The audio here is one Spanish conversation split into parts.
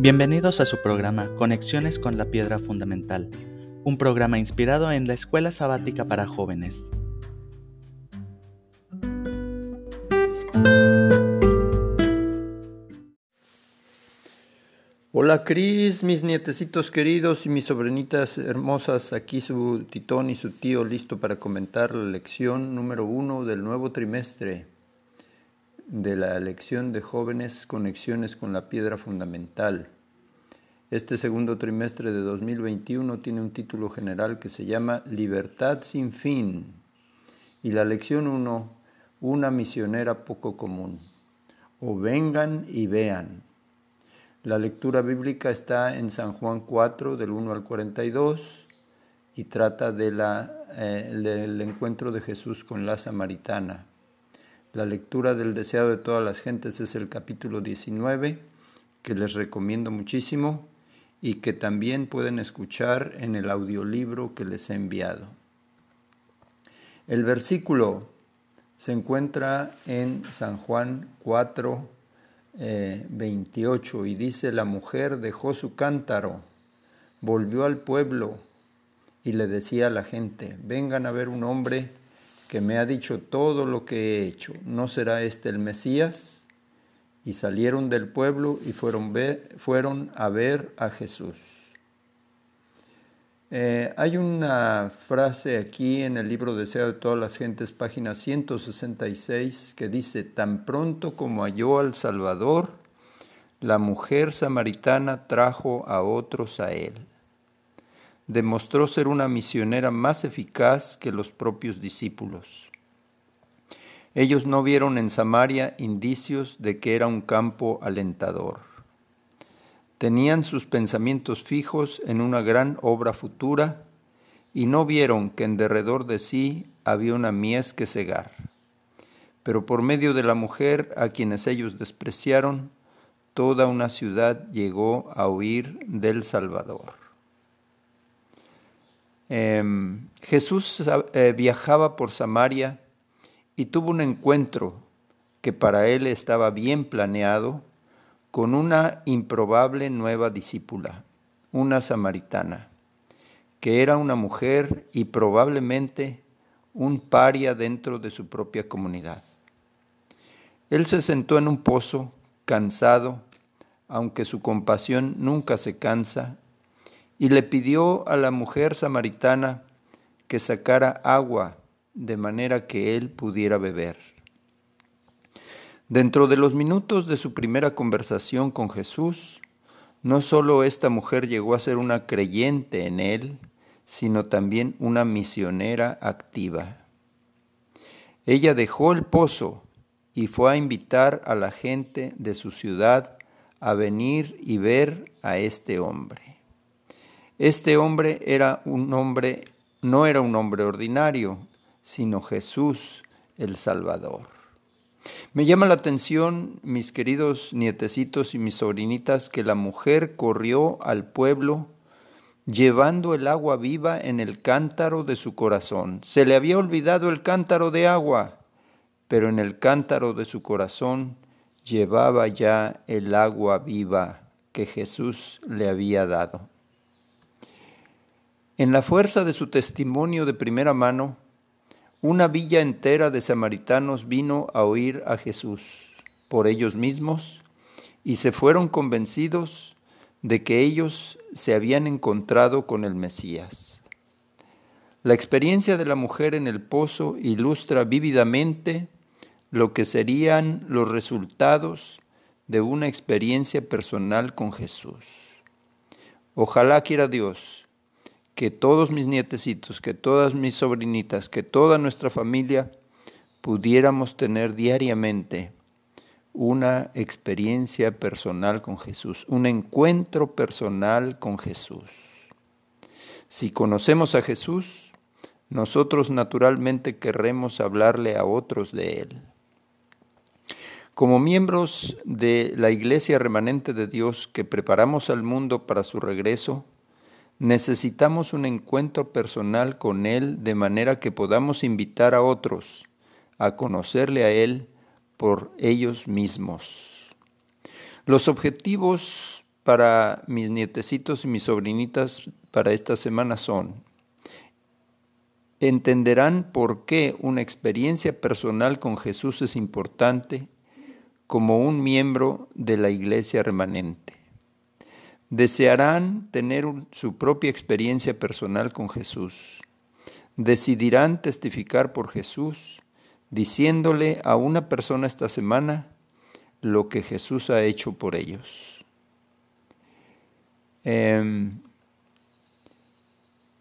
Bienvenidos a su programa Conexiones con la Piedra Fundamental, un programa inspirado en la Escuela Sabática para Jóvenes. Hola Cris, mis nietecitos queridos y mis sobrinitas hermosas, aquí su titón y su tío listo para comentar la lección número uno del nuevo trimestre de la lección de jóvenes conexiones con la piedra fundamental. Este segundo trimestre de 2021 tiene un título general que se llama Libertad sin fin y la lección 1, una misionera poco común. O vengan y vean. La lectura bíblica está en San Juan 4 del 1 al 42 y trata de la, eh, del encuentro de Jesús con la samaritana. La lectura del deseado de todas las gentes es el capítulo 19, que les recomiendo muchísimo y que también pueden escuchar en el audiolibro que les he enviado. El versículo se encuentra en San Juan 4, 28 eh, y dice, la mujer dejó su cántaro, volvió al pueblo y le decía a la gente, vengan a ver un hombre que me ha dicho todo lo que he hecho. ¿No será este el Mesías? Y salieron del pueblo y fueron, a ver a Jesús. Eh, hay una frase aquí en el libro Deseo de todas las gentes, página 166, que dice, tan pronto como halló al Salvador, la mujer samaritana trajo a otros a él demostró ser una misionera más eficaz que los propios discípulos. Ellos no vieron en Samaria indicios de que era un campo alentador. Tenían sus pensamientos fijos en una gran obra futura y no vieron que en derredor de sí había una mies que cegar. Pero por medio de la mujer a quienes ellos despreciaron, toda una ciudad llegó a huir del Salvador. Em, Jesús eh, viajaba por Samaria y tuvo un encuentro que para él estaba bien planeado con una improbable nueva discípula, una samaritana, que era una mujer y probablemente un paria dentro de su propia comunidad. Él se sentó en un pozo, cansado, aunque su compasión nunca se cansa y le pidió a la mujer samaritana que sacara agua de manera que él pudiera beber. Dentro de los minutos de su primera conversación con Jesús, no solo esta mujer llegó a ser una creyente en él, sino también una misionera activa. Ella dejó el pozo y fue a invitar a la gente de su ciudad a venir y ver a este hombre. Este hombre era un hombre, no era un hombre ordinario, sino Jesús el Salvador. Me llama la atención, mis queridos nietecitos y mis sobrinitas, que la mujer corrió al pueblo llevando el agua viva en el cántaro de su corazón. Se le había olvidado el cántaro de agua, pero en el cántaro de su corazón llevaba ya el agua viva que Jesús le había dado. En la fuerza de su testimonio de primera mano, una villa entera de samaritanos vino a oír a Jesús por ellos mismos y se fueron convencidos de que ellos se habían encontrado con el Mesías. La experiencia de la mujer en el pozo ilustra vívidamente lo que serían los resultados de una experiencia personal con Jesús. Ojalá quiera Dios que todos mis nietecitos, que todas mis sobrinitas, que toda nuestra familia pudiéramos tener diariamente una experiencia personal con Jesús, un encuentro personal con Jesús. Si conocemos a Jesús, nosotros naturalmente querremos hablarle a otros de Él. Como miembros de la Iglesia remanente de Dios que preparamos al mundo para su regreso, Necesitamos un encuentro personal con Él de manera que podamos invitar a otros a conocerle a Él por ellos mismos. Los objetivos para mis nietecitos y mis sobrinitas para esta semana son, entenderán por qué una experiencia personal con Jesús es importante como un miembro de la iglesia remanente. Desearán tener su propia experiencia personal con Jesús. Decidirán testificar por Jesús, diciéndole a una persona esta semana lo que Jesús ha hecho por ellos. Em,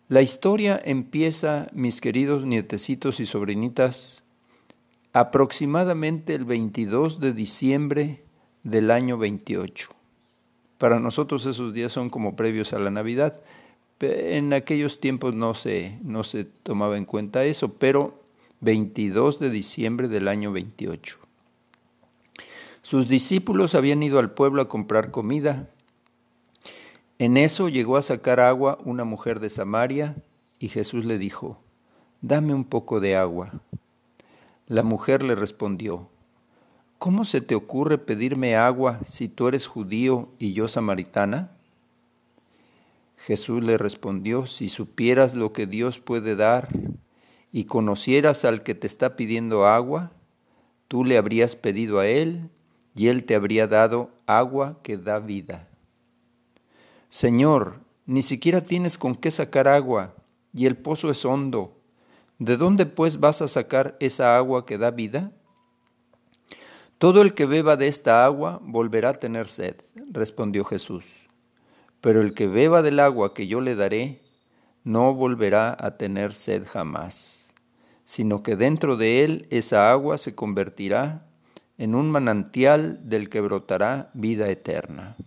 la historia empieza, mis queridos nietecitos y sobrinitas, aproximadamente el 22 de diciembre del año 28. Para nosotros esos días son como previos a la Navidad. En aquellos tiempos no se, no se tomaba en cuenta eso, pero 22 de diciembre del año 28. Sus discípulos habían ido al pueblo a comprar comida en eso llegó a sacar agua una mujer de Samaria y Jesús le dijo, Dame un poco de agua. La mujer le respondió, ¿Cómo se te ocurre pedirme agua si tú eres judío y yo samaritana? Jesús le respondió, si supieras lo que Dios puede dar y conocieras al que te está pidiendo agua, tú le habrías pedido a él y él te habría dado agua que da vida. Señor, ni siquiera tienes con qué sacar agua, y el pozo es hondo. ¿De dónde pues vas a sacar esa agua que da vida? Todo el que beba de esta agua volverá a tener sed, respondió Jesús. Pero el que beba del agua que yo le daré, no volverá a tener sed jamás, sino que dentro de él esa agua se convertirá en un manantial del que brotará vida eterna.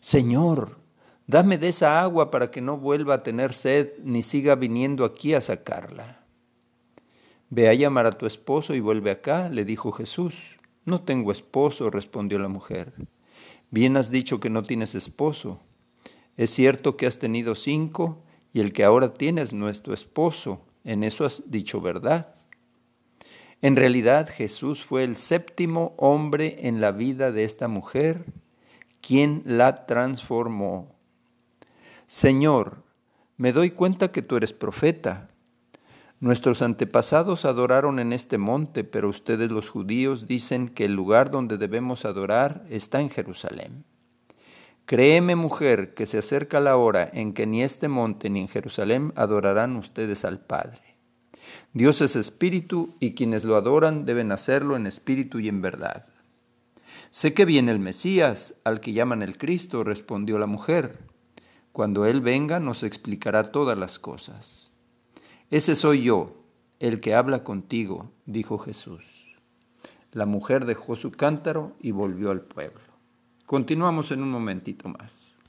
Señor, dame de esa agua para que no vuelva a tener sed ni siga viniendo aquí a sacarla. Ve a llamar a tu esposo y vuelve acá, le dijo Jesús. No tengo esposo, respondió la mujer. Bien has dicho que no tienes esposo. Es cierto que has tenido cinco y el que ahora tienes no es tu esposo. En eso has dicho verdad. En realidad Jesús fue el séptimo hombre en la vida de esta mujer quien la transformó. Señor, me doy cuenta que tú eres profeta. Nuestros antepasados adoraron en este monte, pero ustedes los judíos dicen que el lugar donde debemos adorar está en Jerusalén. Créeme, mujer, que se acerca la hora en que ni este monte ni en Jerusalén adorarán ustedes al Padre. Dios es espíritu y quienes lo adoran deben hacerlo en espíritu y en verdad. Sé que viene el Mesías, al que llaman el Cristo, respondió la mujer. Cuando Él venga nos explicará todas las cosas. Ese soy yo, el que habla contigo, dijo Jesús. La mujer dejó su cántaro y volvió al pueblo. Continuamos en un momentito más.